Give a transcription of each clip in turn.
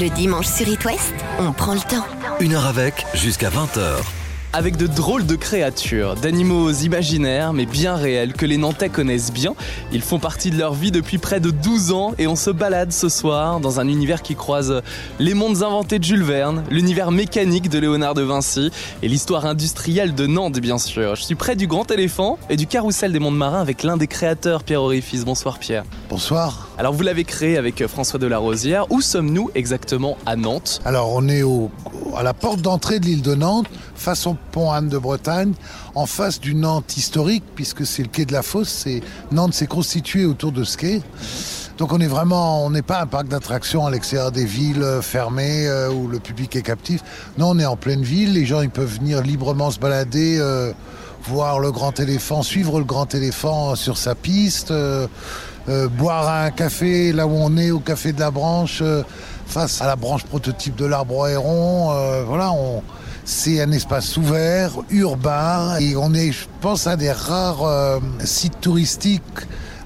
Le dimanche sur It West, on prend le temps. Une heure avec, jusqu'à 20h. Avec de drôles de créatures, d'animaux imaginaires mais bien réels que les Nantais connaissent bien. Ils font partie de leur vie depuis près de 12 ans et on se balade ce soir dans un univers qui croise les mondes inventés de Jules Verne, l'univers mécanique de Léonard de Vinci et l'histoire industrielle de Nantes bien sûr. Je suis près du Grand Éléphant et du Carrousel des Mondes Marins avec l'un des créateurs, Pierre Orifice. Bonsoir Pierre. Bonsoir. Alors vous l'avez créé avec François Delarosière. Où sommes-nous exactement à Nantes? Alors on est au, à la porte d'entrée de l'île de Nantes, face au pont Anne de Bretagne, en face du Nantes historique, puisque c'est le quai de la Fosse. Nantes s'est constitué autour de ce quai. Donc on est vraiment, on n'est pas un parc d'attractions à l'extérieur des villes euh, fermées euh, où le public est captif. Non, on est en pleine ville. Les gens ils peuvent venir librement se balader, euh, voir le grand éléphant, suivre le grand éléphant sur sa piste, euh, euh, boire un café là où on est, au café de la branche, euh, face à la branche prototype de l'arbre à héron. Voilà, c'est un espace ouvert, urbain, et on est, je pense, un des rares sites touristiques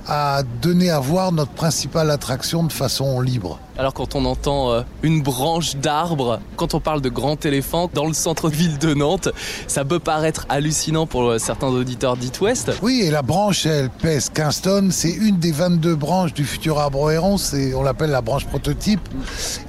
à donner à voir notre principale attraction de façon libre. Alors quand on entend euh, une branche d'arbre, quand on parle de grand éléphant dans le centre-ville de Nantes, ça peut paraître hallucinant pour euh, certains auditeurs d'It West. Oui, et la branche, elle pèse 15 tonnes. C'est une des 22 branches du futur arbre héron. On l'appelle la branche prototype.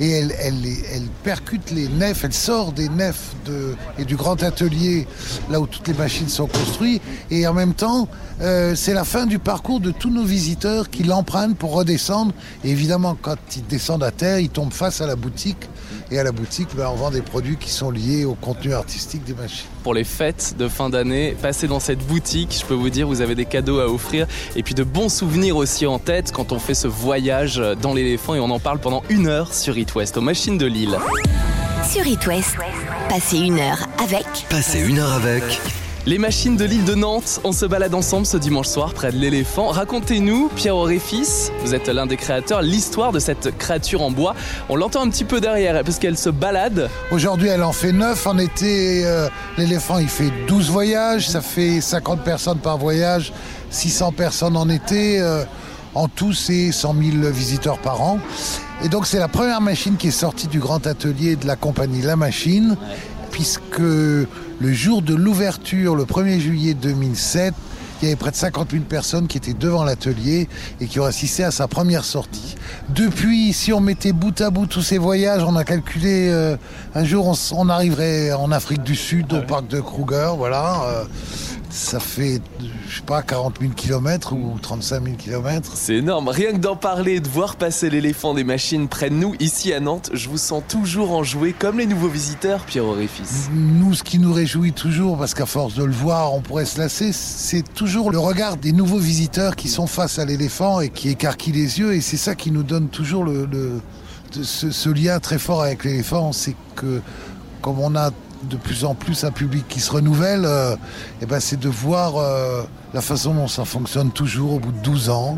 Et elle percute les nefs, elle sort des nefs de, et du grand atelier, là où toutes les machines sont construites. Et en même temps, euh, c'est la fin du parcours de tous nos visiteurs qui l'empruntent pour redescendre. Et évidemment, quand ils descendent à terre, ils tombent face à la boutique. Et à la boutique, ben, on vend des produits qui sont liés au contenu artistique des machines. Pour les fêtes de fin d'année, passez dans cette boutique, je peux vous dire, vous avez des cadeaux à offrir et puis de bons souvenirs aussi en tête quand on fait ce voyage dans l'éléphant et on en parle pendant une heure sur It West aux machines de Lille. Sur It West, passez une heure avec Passez une heure avec. Les machines de l'île de Nantes, on se balade ensemble ce dimanche soir près de l'éléphant. Racontez-nous, Pierre Auréfis, vous êtes l'un des créateurs, l'histoire de cette créature en bois. On l'entend un petit peu derrière parce qu'elle se balade. Aujourd'hui, elle en fait 9. En été, euh, l'éléphant, il fait 12 voyages. Ça fait 50 personnes par voyage, 600 personnes en été. euh, en tout, c'est 100 000 visiteurs par an. Et donc, c'est la première machine qui est sortie du grand atelier de la compagnie La Machine, puisque le jour de l'ouverture, le 1er juillet 2007, il y avait près de 50 000 personnes qui étaient devant l'atelier et qui ont assisté à sa première sortie. Depuis, si on mettait bout à bout tous ces voyages, on a calculé euh, un jour on, arriverait en Afrique du Sud au parc de Kruger, voilà. euh, ça fait, je sais pas, 40 000 kilomètres ou 35 000 kilomètres. C'est énorme, rien que d'en parler, de voir passer l'éléphant des machines près de nous ici à Nantes, je vous sens toujours enjoué comme les nouveaux visiteurs, Pierre Auréfis. Nous, ce qui nous réjouit toujours, parce qu'à force de le voir, on pourrait se lasser, c'est toujours le regard des nouveaux visiteurs qui sont face à l'éléphant et qui écarquillent les yeux. Et c'est ça qui nous donne toujours le, le- de- ce, ce lien très fort avec l'éléphant. C'est que, comme on a de plus en plus un public qui se renouvelle, euh, eh ben, c'est de voir euh, la façon dont ça fonctionne toujours au bout de 12 ans.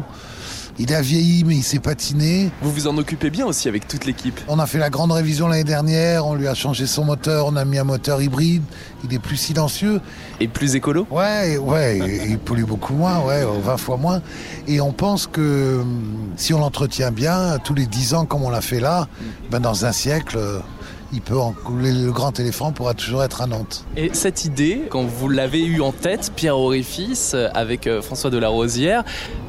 Il a vieilli, mais il s'est patiné. Vous vous en occupez bien aussi avec toute l'équipe. On a fait la grande révision l'année dernière, on lui a changé son moteur, on a mis un moteur hybride, il est plus silencieux. Et plus écolo Ouais, ouais, et il pollue beaucoup moins, ouais, 20 fois moins. Et on pense que si on l'entretient bien, tous les 10 ans comme on l'a fait là, ben dans un siècle, euh, il peut en- le grand éléphant pourra toujours être à Nantes. Et cette idée, quand vous l'avez eue en tête, Pierre Auréfis, euh, avec euh, François Delarosière,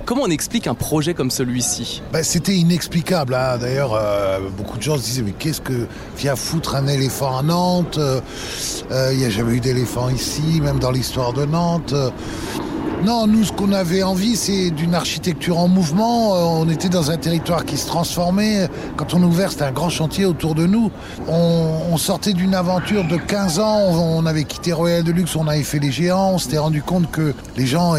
comment on explique un projet comme celui-ci? Ben, C'était inexplicable. hein. D'ailleurs, euh, beaucoup de gens se disaient mais qu'est-ce que vient foutre un éléphant à Nantes? Euh, Il n'y a jamais eu d'éléphant ici, même dans l'histoire de Nantes. Non, nous, ce qu'on avait envie, c'est d'une architecture en mouvement. Euh, On était dans un territoire qui se transformait. Quand on a ouvert, c'était un grand chantier autour de nous. On, sortait d'une aventure de 15 ans. On, avait quitté Royal Deluxe, on avait fait les géants. On s'était rendu compte que les gens,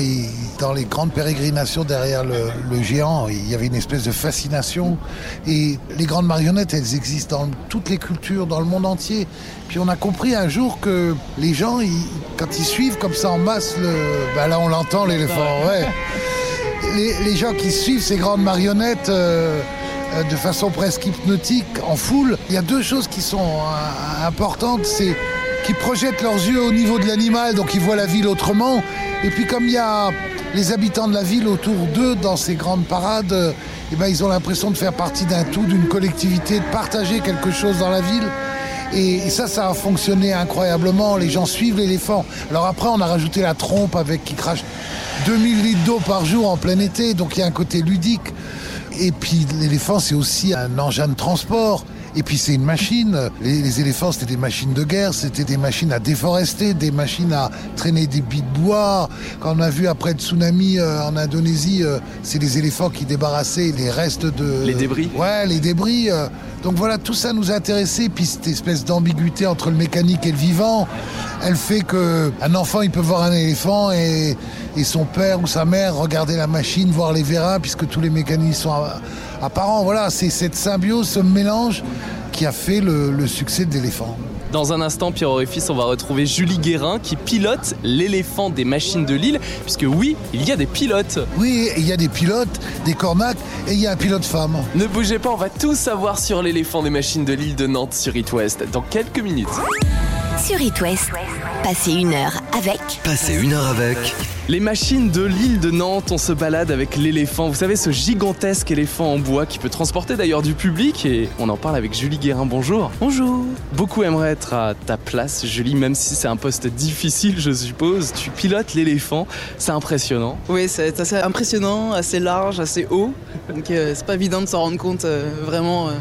dans les grandes pérégrinations derrière le, géant, il y avait une espèce de fascination. Et les grandes marionnettes, elles existent dans toutes les cultures, dans le monde entier. Puis on a compris un jour que les gens, quand ils suivent comme ça en masse, ben là on l'entend l'éléphant, ouais. Les, les gens qui suivent ces grandes marionnettes euh, de façon presque hypnotique, en foule, il y a deux choses qui sont euh, importantes, c'est qu'ils projettent leurs yeux au niveau de l'animal, donc ils voient la ville autrement. Et puis comme il y a les habitants de la ville autour d'eux dans ces grandes parades, euh, eh ben, ils ont l'impression de faire partie d'un tout, d'une collectivité, de partager quelque chose dans la ville. Et, et ça, ça a fonctionné incroyablement. Les gens suivent l'éléphant. Alors après, on a rajouté la trompe avec qui crache 2000 litres d'eau par jour en plein été. Donc il y a un côté ludique. Et puis l'éléphant, c'est aussi un engin de transport. Et puis c'est une machine. Les, les éléphants, c'était des machines de guerre, c'était des machines à déforester, des machines à traîner des billes de bois. Quand on a vu après le tsunami euh, en Indonésie, euh, c'est les éléphants qui débarrassaient les restes de... Les débris. Ouais, les débris. euh. Donc voilà, tout ça nous a intéressés. Puis cette espèce d'ambiguïté entre le mécanique et le vivant, elle fait que un enfant, il peut voir un éléphant et, son père ou sa mère regarder la machine, voir les vérins, puisque tous les mécanismes sont apparents. Voilà, c'est cette symbiose, ce mélange qui a fait le succès de l'éléphant. Dans un instant, Pierre Orifice, on va retrouver Julie Guérin qui pilote l'éléphant des machines de Lille, puisque oui, il y a des pilotes. Oui, il y a des pilotes, des cornacs, et il y a un pilote femme. Ne bougez pas, on va tout savoir sur l'éléphant des machines de Lille de Nantes sur It West dans quelques minutes. Sur It West, passez une heure avec Passez une heure avec. Les machines de l'île de Nantes, on se balade avec l'éléphant. Vous savez, ce gigantesque éléphant en bois qui peut transporter d'ailleurs du public. Et on en parle avec Julie Guérin. Bonjour. Bonjour. Beaucoup aimeraient être à ta place, Julie, même si c'est un poste difficile, je suppose. Tu pilotes l'éléphant. C'est impressionnant. Oui, c'est assez impressionnant, assez large, assez haut. Donc euh, c'est pas évident de s'en rendre compte euh, vraiment euh,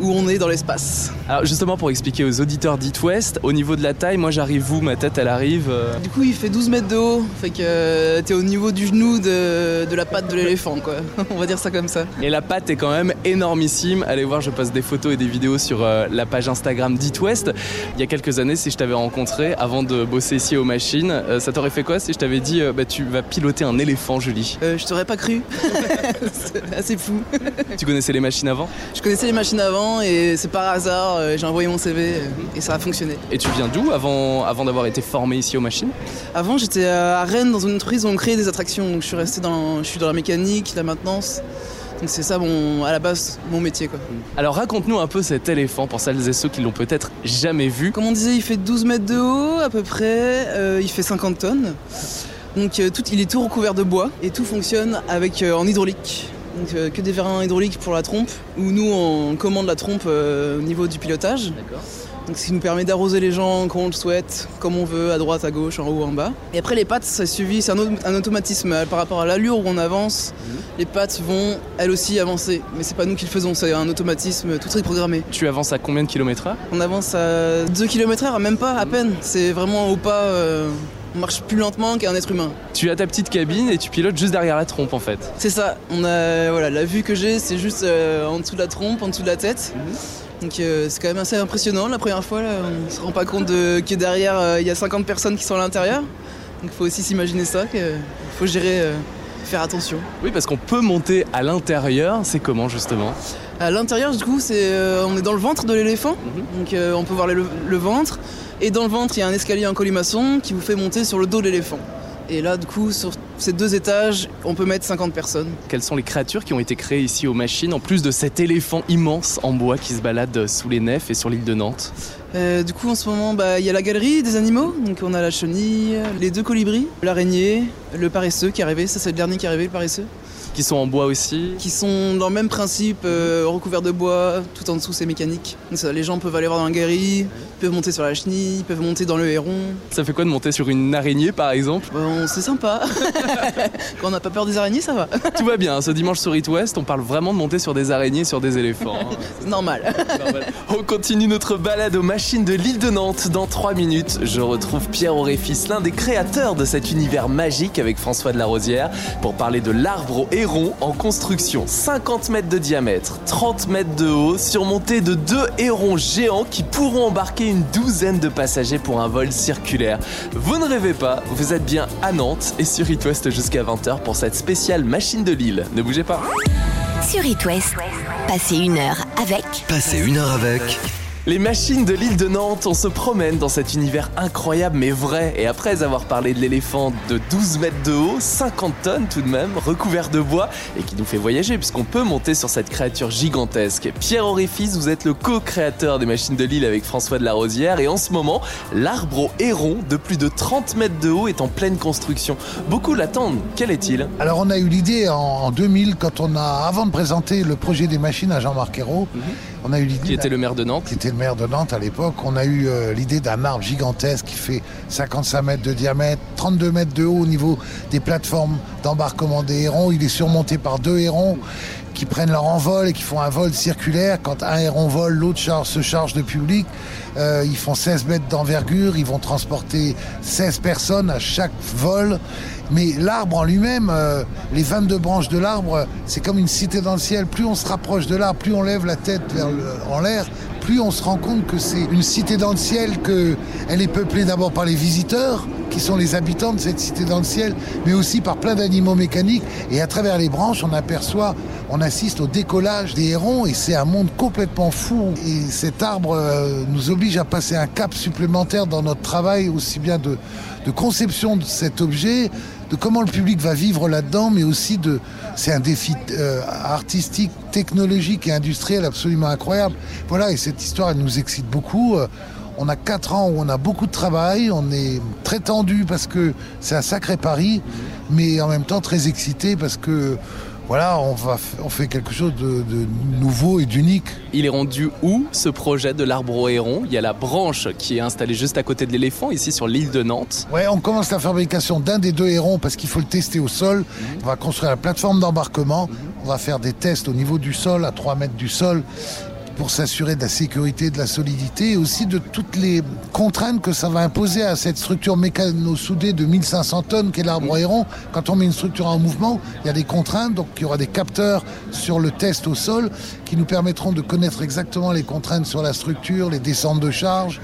où on est dans l'espace. Alors, justement, pour expliquer aux auditeurs d'It West, au niveau de la taille, moi j'arrive où? Ma tête, elle arrive. euh, Du coup, il fait 12 mètres de haut, fait que euh, t'es au niveau du genou de, de la patte de l'éléphant, quoi. on va dire ça comme ça. Et la patte est quand même énormissime. Allez voir, je poste des photos et des vidéos sur euh, la page Instagram d'It West. Il y a quelques années, si je t'avais rencontré avant de bosser ici aux machines, ça t'aurait fait quoi si je t'avais dit bah, tu vas piloter un éléphant, Julie? Je t'aurais pas cru. c'est assez fou. Tu connaissais les machines avant? Je connaissais les machines avant et c'est par hasard, euh, j'ai envoyé mon CV euh, et ça a fonctionné. Et tu viens d'où avant, avant d'avoir été formé ici aux machines? Avant, j'étais à Rennes dans une entreprise où on créait des attractions. Donc je suis resté dans, je suis dans la mécanique, la maintenance. Donc c'est ça, mon, à la base, mon métier. Quoi. Alors raconte-nous un peu cet éléphant pour celles et ceux qui l'ont peut-être jamais vu. Comme on disait, il fait 12 mètres de haut à peu près. euh, il fait 50 tonnes. Donc euh, tout, il est tout recouvert de bois et tout fonctionne avec euh, en hydraulique. Donc euh, que des vérins hydrauliques pour la trompe, où nous on commande la trompe euh, au niveau du pilotage. Donc ce qui nous permet d'arroser les gens quand on le souhaite, comme on veut, à droite, à gauche, en haut, en bas. Et après les pattes, ça suivi, c'est un, au- un automatisme euh, par rapport à l'allure où on avance. Les pattes vont elles aussi avancer, mais c'est pas nous qui le faisons, c'est un automatisme tout est programmé. Tu avances à combien de kilomètres heure? On avance à 2 km/h, même pas, à peine. C'est vraiment au pas. euh, marche plus lentement qu'un être humain. Tu as ta petite cabine et tu pilotes juste derrière la trompe en fait. C'est ça. On a voilà, la vue que j'ai, c'est juste euh, en dessous de la trompe, en dessou de la tête. Donc euh, c'est quand même assez impressionnant. La première fois, là, on se rend pas compte de, que derrière euh, il y a 50 personnes qui sont à l'intérieur. Donc il faut aussi s'imaginer ça, qu'il faut gérer, faire attention. Oui, parce qu'on peut monter à l'intérieur. C'est comment justement? À l'intérieur, du coup, c'est, on est dans le ventre de l'éléphant. Donc euh, on peut voir le, le ventre. Et dans le ventre, il y a un escalier en colimaçon qui vous fait monter sur le dos de l'éléphant. Et là, du coup, sur ces deux étages, on peut mettre 50 personnes. Quelles sont les créatures qui ont été créées ici aux machines, en plus de cet éléphant immense en bois qui se balade sous les nefs et sur l'île de Nantes? Euh, du coup, en ce moment, bah, il y a la galerie des animaux. Donc on a la chenille, les deux colibris, l'araignée, le paresseux qui est arrivé. Ça, c'est le dernier qui est arrivé, le paresseux. Qui sont en bois aussi Qui sont dans le même principe, euh, recouverts de bois. Tout en dessous, c'est mécanique. Donc ça, les gens peuvent aller voir dans la galerie, ils peuvent monter sur la chenille, ils peuvent monter dans le héron. Ça fait quoi de monter sur une araignée par exemple? Bon, c'est sympa. Quand on n'a pas peur des araignées, ça va. Tout va bien, hein, ce dimanche sur It West, on parle vraiment de monter sur des araignées, sur des éléphants. C'est normal. Normal. On continue notre balade aux machines de l'île de Nantes. Dans 3 minutes, je retrouve Pierre Auréfis, l'un des créateurs de cet univers magique avec François de la Rosière, pour parler de l'arbre au héron en construction. 50 mètres de diamètre, 30 mètres de haut, surmonté de deux hérons géants qui pourront embarquer une douzaine de passagers pour un vol circulaire. Vous ne rêvez pas, vous êtes bien à Nantes et sur It West jusqu'à 20h pour cette spéciale machine de Lille. Ne bougez pas. Sur It West, passez une heure avec Passez une heure avec. Les machines de l'île de Nantes, on se promène dans cet univers incroyable mais vrai. Et après avoir parlé de l'éléphant de 12 mètres de haut, 50 tonnes tout de même, recouvert de bois, et qui nous fait voyager puisqu'on peut monter sur cette créature gigantesque. Pierre Auréfis, vous êtes le co-créateur des machines de l'île avec François de la Rosière. Et en ce moment, l'arbre au héron de plus de 30 mètres de haut est en pleine construction. Beaucoup l'attendent. Quel est-il? Alors on a eu l'idée en 2000 quand on a, avant de présenter le projet des machines à Jean-Marc Ayrault, on a eu l'idée... Qui était le maire de Nantes. qui était le maire de Nantes à l'époque, on a eu euh, l'idée d'un arbre gigantesque qui fait 55 mètres de diamètre, 32 mètres de haut au niveau des plateformes d'embarquement des hérons. Il est surmonté par deux hérons qui prennent leur envol et qui font un vol circulaire. Quand un héron vole, l'autre se charge de public. Euh, ils font 16 mètres d'envergure, ils vont transporter 16 personnes à chaque vol. Mais l'arbre en lui-même, euh, les 22 branches de l'arbre, c'est comme une cité dans le ciel. Plus on se rapproche de l'arbre, plus on lève la tête en l'air, plus on se rend compte que c'est une cité dans le ciel, qu'elle est peuplée d'abord par les visiteurs, qui sont les habitants de cette cité dans le ciel, mais aussi par plein d'animaux mécaniques. Et à travers les branches, on aperçoit, on assiste au décollage des hérons, et c'est un monde complètement fou. Et cet arbre euh, nous oblige à passer un cap supplémentaire dans notre travail, aussi bien de, de conception de cet objet, de comment le public va vivre là-dedans, mais aussi de, c'est un défi euh, artistique, technologique et industriel absolument incroyable. Voilà, et cette histoire, elle nous excite beaucoup. Euh, On a quatre ans où on a beaucoup de travail, on est très tendu parce que c'est un sacré pari, mais en même temps très excité parce que voilà, on, va, f- on fait quelque chose de, de nouveau et d'unique. Il est rendu où ce projet de l'arbre au héron? Il y a la branche qui est installée juste à côté de l'éléphant, ici sur l'île de Nantes. Ouais, on commence la fabrication d'un des deux hérons parce qu'il faut le tester au sol. On va construire la plateforme d'embarquement. On va faire des tests au niveau du sol, à 3 mètres du sol, pour s'assurer de la sécurité, de la solidité et aussi de toutes les contraintes que ça va imposer à cette structure mécano-soudée de 1500 tonnes qu'est l'arbre à héron. Quand on met une structure en mouvement, il y a des contraintes, donc il y aura des capteurs sur le test au sol qui nous permettront de connaître exactement les contraintes sur la structure, les descentes de charge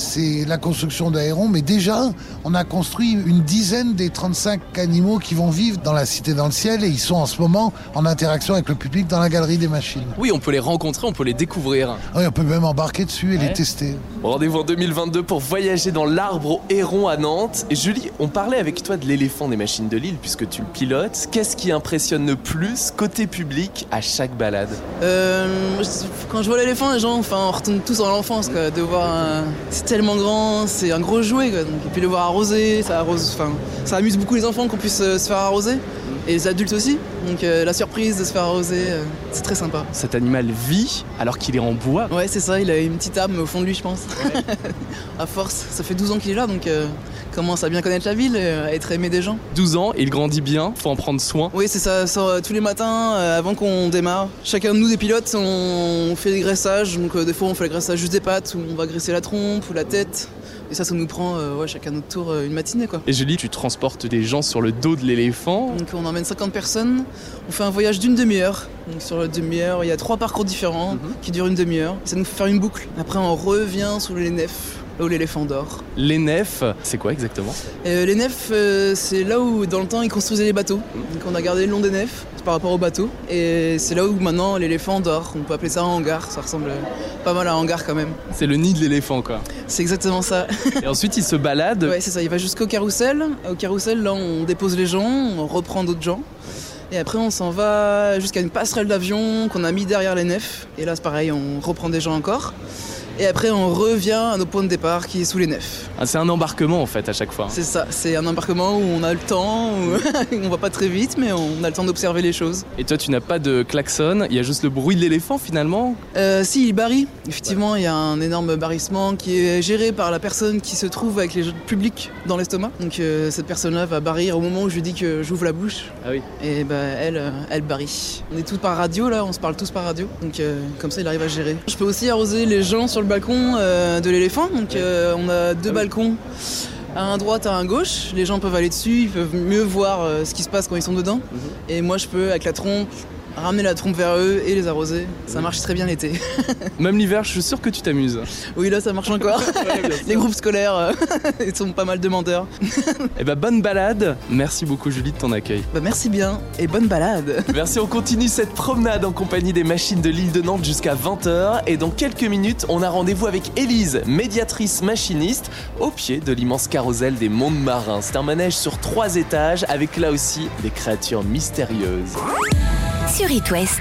c'est la construction d'aérons, mais déjà, on a construit une dizaine des 35 animaux qui vont vivre dans la Cité dans le ciel et ils sont en ce moment en interaction avec le public dans la galerie des machines. Oui, on peut les rencontrer, on peut les découvrir. Oui, on peut même embarquer dessus et Ouais. les tester. Rendez-vous en 2022 pour voyager dans l'arbre au héron à Nantes. Et Julie, on parlait avec toi de l'éléphant des machines de Lille puisque tu le pilotes. Qu'est-ce qui impressionne le plus côté public à chaque balade? Euh, quand je vois l'éléphant, les gens, enfin, on retourne tous en l'enfance, quoi, de voir. un- C'est tellement grand, c'est un gros jouet, quoi. Donc, et puis le voir arroser, ça amuse beaucoup les enfants qu'on puisse euh, se faire arroser, et les adultes aussi. Donc euh, la surprise de se faire arroser, euh, c'est très sympa. Cet animal vit alors qu'il est en bois. Ouais, c'est ça. Il a une petite âme au fond de lui, je pense. à force, ça fait 12 ans qu'il est là, donc euh, commence à bien connaître la ville, et à être aimé des gens. 12 ans, il grandit bien, faut en prendre soin. Oui, c'est ça, ça sort tous les matins avant qu'on démarre. Chacun de nous, des pilotes, on fait des graissages. Donc, des fois, on fait le graissage juste des pattes, ou on va graisser la trompe ou la tête. Et ça, ça nous prend euh, ouais, chacun notre tour euh, une matinée, quoi. Et Julie, tu transportes des gens sur le dos de l'éléphant. Donc, on emmène 50 personnes. On fait un voyage d'une demi-heure. Donc, sur la demi-heure, il y a trois parcours différents qui durent une demi-heure. Ça nous fait faire une boucle. Après, on revient sous les nefs, là où l'éléphant dort. Les nefs, c'est quoi exactement? Euh, les nefs, euh, c'est là où dans le temps ils construisaient les bateaux. Donc on a gardé le long des nefs par rapport aux bateaux. Et c'est là où maintenant l'éléphant dort. On peut appeler ça un hangar. Ça ressemble pas mal à un hangar quand même. C'est le nid de l'éléphant quoi. C'est exactement ça. Et ensuite il se balade. ouais, c'est ça. Il va jusqu'au carrousel. Au carrousel, là, on dépose les gens, on reprend d'autres gens. Et après, on s'en va jusqu'à une passerelle d'avion qu'on a mis derrière les nefs. Et là, c'est pareil, on reprend des gens encore. Et après, on revient à nos points de départ qui est sous les nefs. Ah, c'est un embarquement en fait à chaque fois. C'est ça, c'est un embarquement où on a le temps, où on va pas très vite, mais on a le temps d'observer les choses. Et toi tu n'as pas de klaxon, il y a juste le bruit de l'éléphant finalement. Euh, si, il barille. Effectivement, il y a un énorme barrissement qui est géré par la personne qui se trouve avec les publics dans l'estomac. Donc euh, cette personne-là va barrir au moment où je lui dis que j'ouvre la bouche. Ah oui. Et bah, elle, euh, elle barille. On est tous par radio là, on se parle tous par radio. Donc euh, comme ça, il arrive à gérer. Je peux aussi arroser les gens sur le balcon euh, de l'éléphant. Donc euh, on a deux balcons. À un droite, à un gauche, les gens peuvent aller dessus, ils peuvent mieux voir euh, ce qui se passe quand ils sont dedans. Et moi, je peux, avec la trompe, ramener la trompe vers eux et les arroser. Ça marche très bien l'été. Même l'hiver, je suis sûr que tu t'amuses. Oui, là ça marche encore. les groupes scolaires, euh, ils sont pas mal demandeurs. Eh ben bonne balade. Merci beaucoup Julie de ton accueil. Bah, merci bien et bonne balade. Merci, on continue cette promenade en compagnie des machines de l'île de Nantes jusqu'à 20h. Et dans quelques minutes, on a rendez-vous avec Élise, médiatrice machiniste, au pied de l'immense carrousel des mondes marins. C'est un manège sur trois étages avec là aussi des créatures mystérieuses. Sur It West,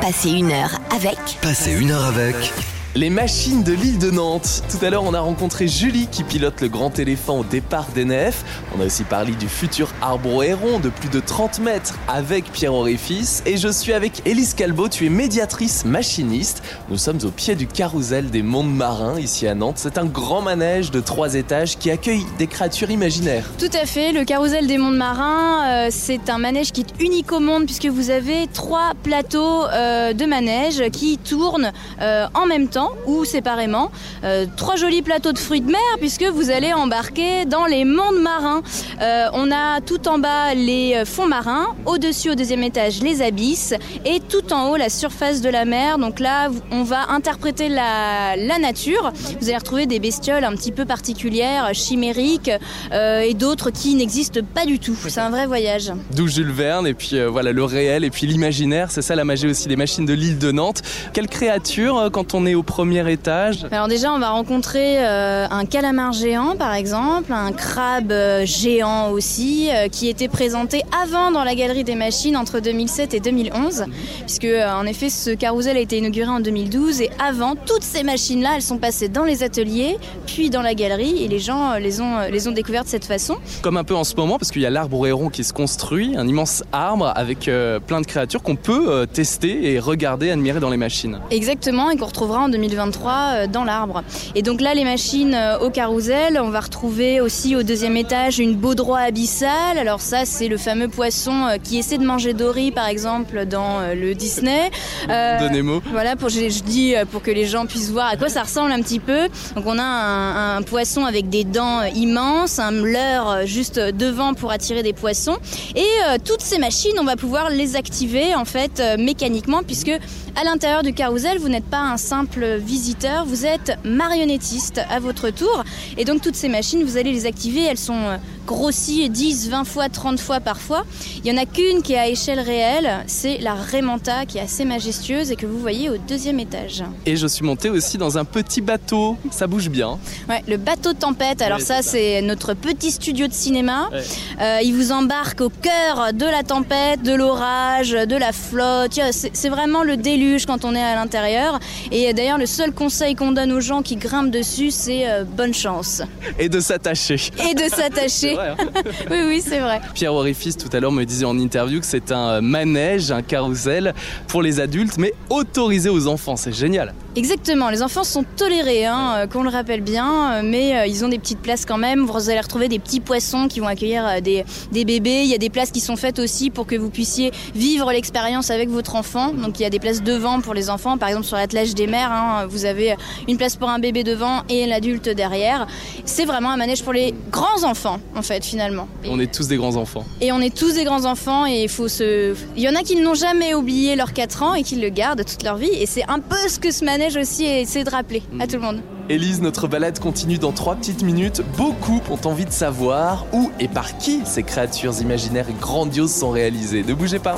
passez une heure avec. Passez une heure avec Les machines de l'île de Nantes. Tout à l'heure, on a rencontré Julie qui pilote le grand éléphant au départ d'ENF. On a aussi parlé du futur arbre héron de plus de 30 mètres avec Pierre Auréfis. Et je suis avec Élise Calbo, tu es médiatrice machiniste. Nous sommes au pied du carrousel des mondes marins ici à Nantes. C'est un grand manège de trois étages qui accueille des créatures imaginaires. Tout à fait, le carrousel des mondes marins, euh, c'est un manège qui est unique au monde puisque vous avez trois plateaux euh, de manège qui tournent euh, en même temps ou séparément. Euh, trois jolis plateaux de fruits de mer puisque vous allez embarquer dans les mondes marins. Euh, on a tout en bas les euh, fonds marins, au-dessus au deuxième étage les abysses et tout en haut la surface de la mer. Donc là, on va interpréter la, nature. Vous allez retrouver des bestioles un petit peu particulières, chimériques et d'autres qui n'existent pas du tout. C'est un vrai voyage. D'où Jules Verne et puis voilà le réel et puis l'imaginaire. C'est ça la magie aussi des machines de l'île de Nantes. Quelle créature quand on est au premier étage Alors déjà, on va rencontrer euh, un calamar géant, par exemple, un crabe euh, géant aussi, euh, qui était présenté avant dans la galerie des machines entre 2007 et 2011, puisque en effet, ce carrousel a été inauguré en 2012 et avant, toutes ces machines-là, elles sont passées dans les ateliers, puis dans la galerie, et les gens les ont, les ont découvertes de cette façon. Comme un peu en ce moment, parce qu'il y a l'arbre héron qui se construit, un immense arbre avec plein de créatures qu'on peut tester et regarder, admirer dans les machines. Exactement, et qu'on retrouvera en 2023 euh, dans l'arbre. Et donc là, les machines euh, au carrousel, on va retrouver aussi au deuxième étage une baudroie abyssale. Alors ça, c'est le fameux poisson euh, qui essaie de manger Dory, par exemple, dans le Disney. Euh, De Nemo. Voilà, pour, je, je dis pour que les gens puissent voir à quoi ça ressemble un petit peu. Donc on a un, un poisson avec des dents immenses, un leurre juste devant pour attirer des poissons. Et euh, toutes ces machines, on va pouvoir les activer en fait euh, mécaniquement puisque à l'intérieur du carrousel, vous n'êtes pas un simple visiteur, vous êtes marionnettiste à votre tour. Et donc toutes ces machines, vous allez les activer, elles sont grossies 10, 20 fois, 30 fois parfois. Il y en a qu'une qui est à échelle réelle, c'est la Remanta qui est assez majestueuse et que vous voyez au deuxième étage. Et je suis monté aussi dans un petit bateau. Ça bouge bien. Ouais, le bateau tempête. Alors Ouais, ça, c'est notre petit studio de cinéma. Ouais. Euh, il vous embarque au cœur de la tempête, de l'orage, de la flotte. C'est vraiment le déluge quand on est à l'intérieur. Et d'ailleurs, le seul conseil qu'on donne aux gens qui grimpent dessus, c'est euh, bonne chance Et de s'attacher. et de s'attacher. Hein. Oui, oui, c'est vrai. Pierre Orifice tout à l'heure me disait en interview que c'est un manège, un carrousel pour les adultes, mais autorisé aux enfants. C'est génial. Exactement, les enfants sont tolérés, hein, euh, qu'on le rappelle bien, euh, mais euh, ils ont des petites places quand même. Vous allez retrouver des petits poissons qui vont accueillir euh, des, des bébés. Il y a des places qui sont faites aussi pour que vous puissiez vivre l'expérience avec votre enfant. Donc il y a des places devant pour les enfants, par exemple sur l'attelage des mers, hein, vous avez une place pour un bébé devant et l'adulte derrière. C'est vraiment un manège pour les grands enfants, en fait, finalement. Et- On est tous des grands enfants. et on est tous des grands enfants et il faut se. Il y en a qui n'ont jamais oublié leurs 4 ans et qui le gardent toute leur vie. Et c'est un peu ce que ce manège aussi essaie de rappeler à tout le monde. Élise, notre balade continue dans trois petites minutes. Beaucoup ont envie de savoir où et par qui ces créatures imaginaires et grandioses sont réalisées. Ne bougez pas.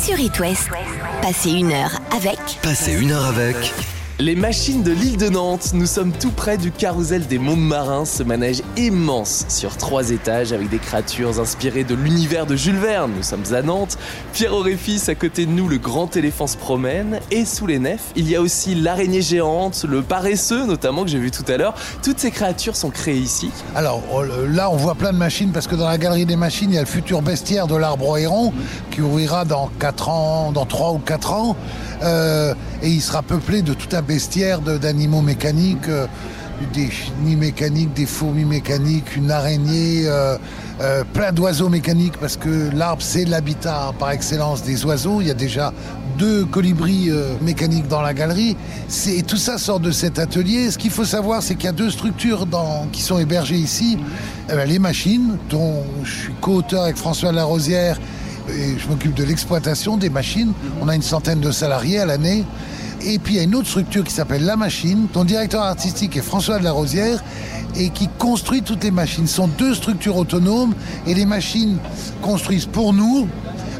Sur It West, passez une heure avec Passez une heure avec Les machines de l'île de Nantes, nous sommes tout près du carrousel des mondes marins, ce manège immense sur trois étages avec des créatures inspirées de l'univers de Jules Verne. Nous sommes à Nantes, Pierre Auréfis à côté de nous, le grand éléphant se promène et sous les nefs, il y a aussi l'araignée géante, le paresseux notamment que j'ai vu tout à l'heure. Toutes ces créatures sont créées ici. Alors on- là, on voit plein de machines parce que dans la galerie des machines, il y a le futur bestiaire de l'arbre héron qui ouvrira dans 4 ans, dans 3 ou 4 ans. Euh, et il sera peuplé de tout un bestiaire d'animaux mécaniques, euh, des chenilles mécaniques, des fourmis mécaniques, une araignée, euh, euh, plein d'oiseaux mécaniques parce que l'arbre c'est l'habitat par excellence des oiseaux. Il y a déjà deux colibris mécaniques dans la galerie. Et tout ça sort de cet atelier. Ce qu'il faut savoir, c'est qu'il y a deux structures qui sont hébergées ici. Eh ben, les machines, dont je suis co-auteur avec François Larosière et je m'occupe de l'exploitation des machines. On a une centaine de salariés à l'année. Et puis il y a une autre structure qui s'appelle La Machine. Ton directeur artistique est François de la Rosière et qui construit toutes les machines. Ce sont deux structures autonomes et les machines construisent pour nous,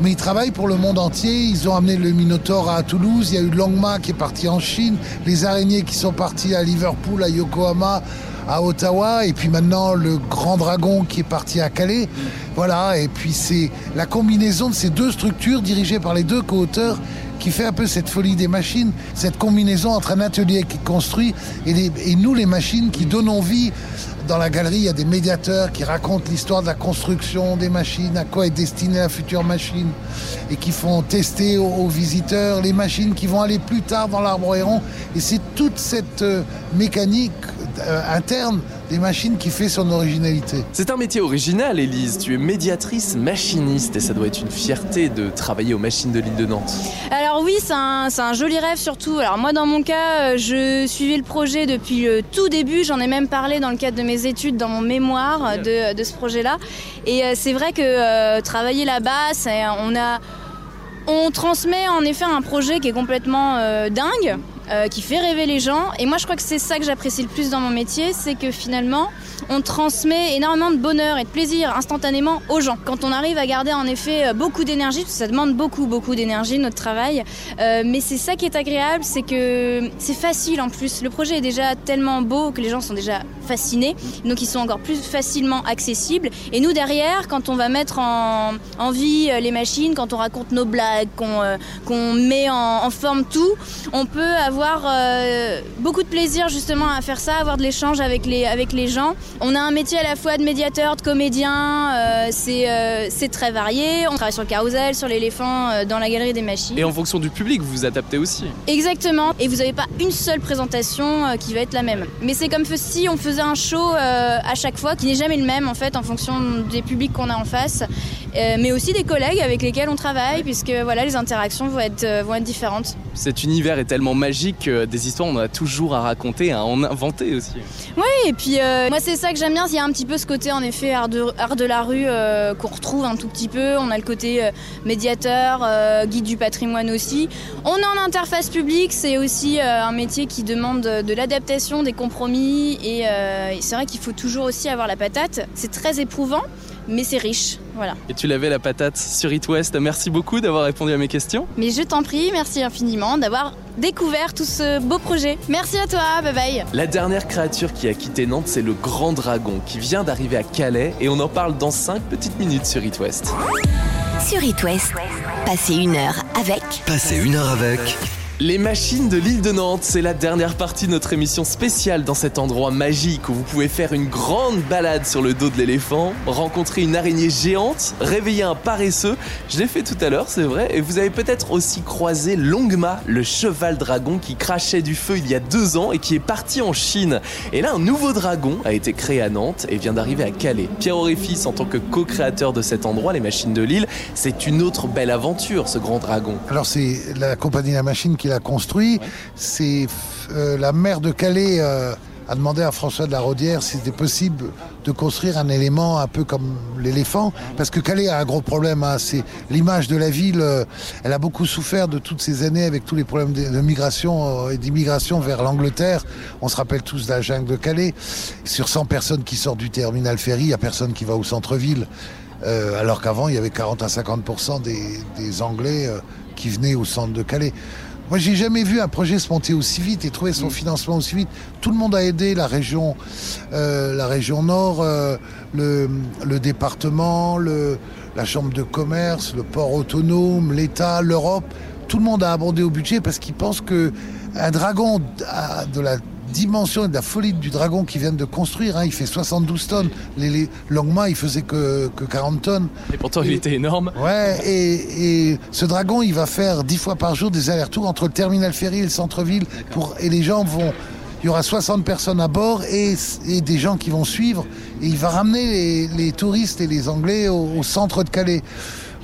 mais ils travaillent pour le monde entier. Ils ont amené le Minotaur à Toulouse, il y a eu Longma qui est parti en Chine, les araignées qui sont partis à Liverpool, à Yokohama, à Ottawa, et puis maintenant le Grand Dragon qui est parti à Calais. Voilà, et puis c'est la combinaison de ces deux structures dirigées par les deux co-auteurs qui fait un peu cette folie des machines, cette combinaison entre un atelier qui construit et, nous les machines qui donnons vie. Dans la galerie, il y a des médiateurs qui racontent l'histoire de la construction des machines, à quoi est destinée la future machine, et qui font tester aux, visiteurs les machines qui vont aller plus tard dans l'arboréron. Et c'est toute cette euh, mécanique euh, interne des machines qui fait son originalité. C'est un métier original, Élise. Tu es médiatrice machiniste et ça doit être une fierté de travailler aux machines de l'île de Nantes. Alors oui, c'est un, c'est un joli rêve surtout. Alors moi dans mon cas, euh, je suivais le projet depuis le tout début. J'en ai même parlé dans le cadre de mes études, dans mon mémoire euh, de, de ce projet-là. Et c'est vrai que euh, travailler là-bas, on a... On transmet en effet un projet qui est complètement euh, dingue, euh, qui fait rêver les gens. Et moi, je crois que c'est ça que j'apprécie le plus dans mon métier, c'est que finalement, on transmet énormément de bonheur et de plaisir instantanément aux gens. Quand on arrive à garder en effet euh, beaucoup d'énergie, parce que ça demande beaucoup, beaucoup d'énergie, notre travail, euh, mais c'est ça qui est agréable, c'est que c'est facile en plus. Le projet est déjà tellement beau que les gens sont déjà fascinés, donc ils sont encore plus facilement accessibles. Et nous, derrière, quand on va mettre en, vie les machines, quand on raconte nos blagues, qu'on qu'on met en, en forme tout, on peut avoir euh, beaucoup de plaisir justement à faire ça, avoir de l'échange avec les, avec les gens. On a un métier à la fois de médiateur, de comédien, euh, c'est euh, c'est très varié. On travaille sur le carrousel, sur l'éléphant, dans la galerie des machines. Et en fonction du public, vous vous adaptez aussi. Exactement. Et vous n'avez pas une seule présentation qui va être la même. Mais c'est comme si on faisait un show à chaque fois qui n'est jamais le même en fait en fonction des publics qu'on a en face, mais aussi des collègues avec lesquels on travaille puisque voilà les interactions vont être euh, vont être différentes. Cet univers est tellement magique que des histoires, on a toujours à raconter, à en inventer aussi. Et puis euh, moi c'est ça que j'aime bien, il y a un petit peu ce côté en effet art de, art de la rue euh, qu'on retrouve un tout petit peu. On a le côté euh, médiateur, euh, guide du patrimoine aussi. On est en interface publique, c'est aussi euh, un métier qui demande de l'adaptation, des compromis et, euh, et c'est vrai qu'il faut toujours aussi avoir la patate. C'est très éprouvant, mais c'est riche, voilà. Et tu l'avais la patate sur It West. Merci beaucoup d'avoir répondu à mes questions. Mais je t'en prie, merci infiniment d'avoir découvert tout ce beau projet. Merci à toi, bye bye. La dernière créature qui a quitté Nantes, c'est le Grand Dragon qui vient d'arriver à Calais et on en parle dans 5 petites minutes sur It West. Sur It West, passez une heure avec Passez une heure avec. Les machines de l'île de Nantes, c'est la dernière partie de notre émission spéciale dans cet endroit magique où vous pouvez faire une grande balade sur le dos de l'éléphant, rencontrer une araignée géante, réveiller un paresseux. Je l'ai fait tout à l'heure, c'est vrai, et vous avez peut-être aussi croisé Longma, le cheval dragon qui crachait du feu il y a deux ans et qui est parti en Chine. Et là, un nouveau dragon a été créé à Nantes et vient d'arriver à Calais. Pierre Auréfis, en tant que co-créateur de cet endroit, les machines de l'île, c'est une autre belle aventure, ce grand dragon. Alors c'est la compagnie La Machine qui l'a construit. C'est euh, la maire de Calais euh, a demandé à François de la Rodière si c'était possible de construire un élément un peu comme l'éléphant, parce que Calais a un gros problème. hein. c'est l'image de la ville. euh, elle a beaucoup souffert de toutes ces années avec tous les problèmes de, de migration et d'immigration vers l'Angleterre. On se rappelle tous de la jungle de Calais. Sur 100 personnes qui sortent du terminal ferry, il y a personne qui va au centre-ville. Euh, alors qu'avant, il y avait 40 à 50 des, des Anglais euh, qui venaient au centre de Calais. Moi, j'ai jamais vu un projet se monter aussi vite et trouver son financement aussi vite. Tout le monde a aidé la région, euh, la région Nord, euh, le, le département, le, la chambre de commerce, le port autonome, l'État, l'Europe. Tout le monde a abondé au budget parce qu'ils pensent que un dragon a de la dimension et de la folie du dragon qu'ils viennent de construire, hein, il fait 72 tonnes. Les, les Longma, il faisait que, que 40 tonnes. Et pourtant, il était énorme. Ouais, et, et ce dragon, il va faire dix fois par jour des allers-retours entre le terminal ferry et le centre-ville. Pour Et les gens vont. Il y aura 60 personnes à bord et, et des gens qui vont suivre. Et il va ramener les, les touristes et les Anglais au, au centre de Calais.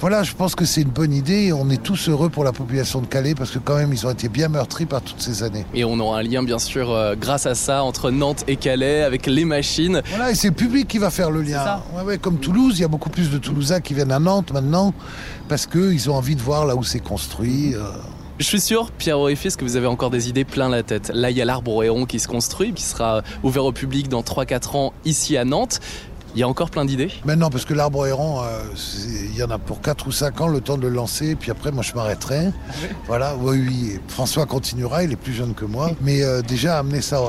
Voilà, je pense que c'est une bonne idée. On est tous heureux pour la population de Calais parce que quand même, ils ont été bien meurtris par toutes ces années. Et on aura un lien, bien sûr, euh, grâce à ça, entre Nantes et Calais, avec les machines. Voilà, et c'est le public qui va faire le lien. ça. Ouais, ouais, comme Toulouse, il y a beaucoup plus de Toulousains qui viennent à Nantes maintenant parce qu'ils ont envie de voir là où c'est construit. euh. Je suis sûr, Pierre Orifice, que vous avez encore des idées plein la tête. Là, il y a l'arbre Oréon qui se construit, qui sera ouvert au public dans 3-4 ans ici à Nantes. Il y a encore plein d'idées? Maintenant, parce que l'arbre errant, euh, il y en a pour 4 ou 5 ans le temps de le lancer, puis après, moi, je m'arrêterai. Voilà, oui, oui. François continuera, il est plus jeune que moi. Mais euh, déjà, amener ça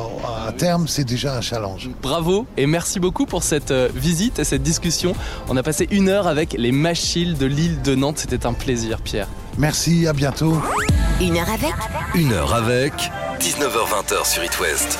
à terme, c'est déjà un challenge. Bravo et merci beaucoup pour cette euh, visite et cette discussion. On a passé une heure avec les machines de l'île de Nantes. C'était un plaisir, Pierre. Merci, à bientôt. Une heure avec Une heure avec 19h20 sur It West.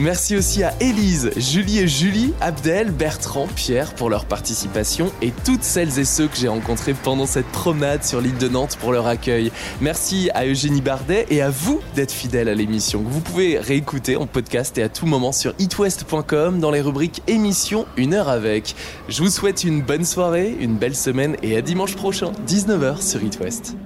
Merci aussi à Élise, Julie et Julie, Abdel, Bertrand, Pierre pour leur participation et toutes celles et ceux que j'ai rencontrés pendant cette promenade sur l'île de Nantes pour leur accueil. Merci à Eugénie Bardet et à vous d'être fidèles à l'émission que vous pouvez réécouter en podcast et à tout moment sur itwest.com dans les rubriques émissions Une heure avec. Je vous souhaite une bonne soirée, une belle semaine et à dimanche prochain, 19h sur It West.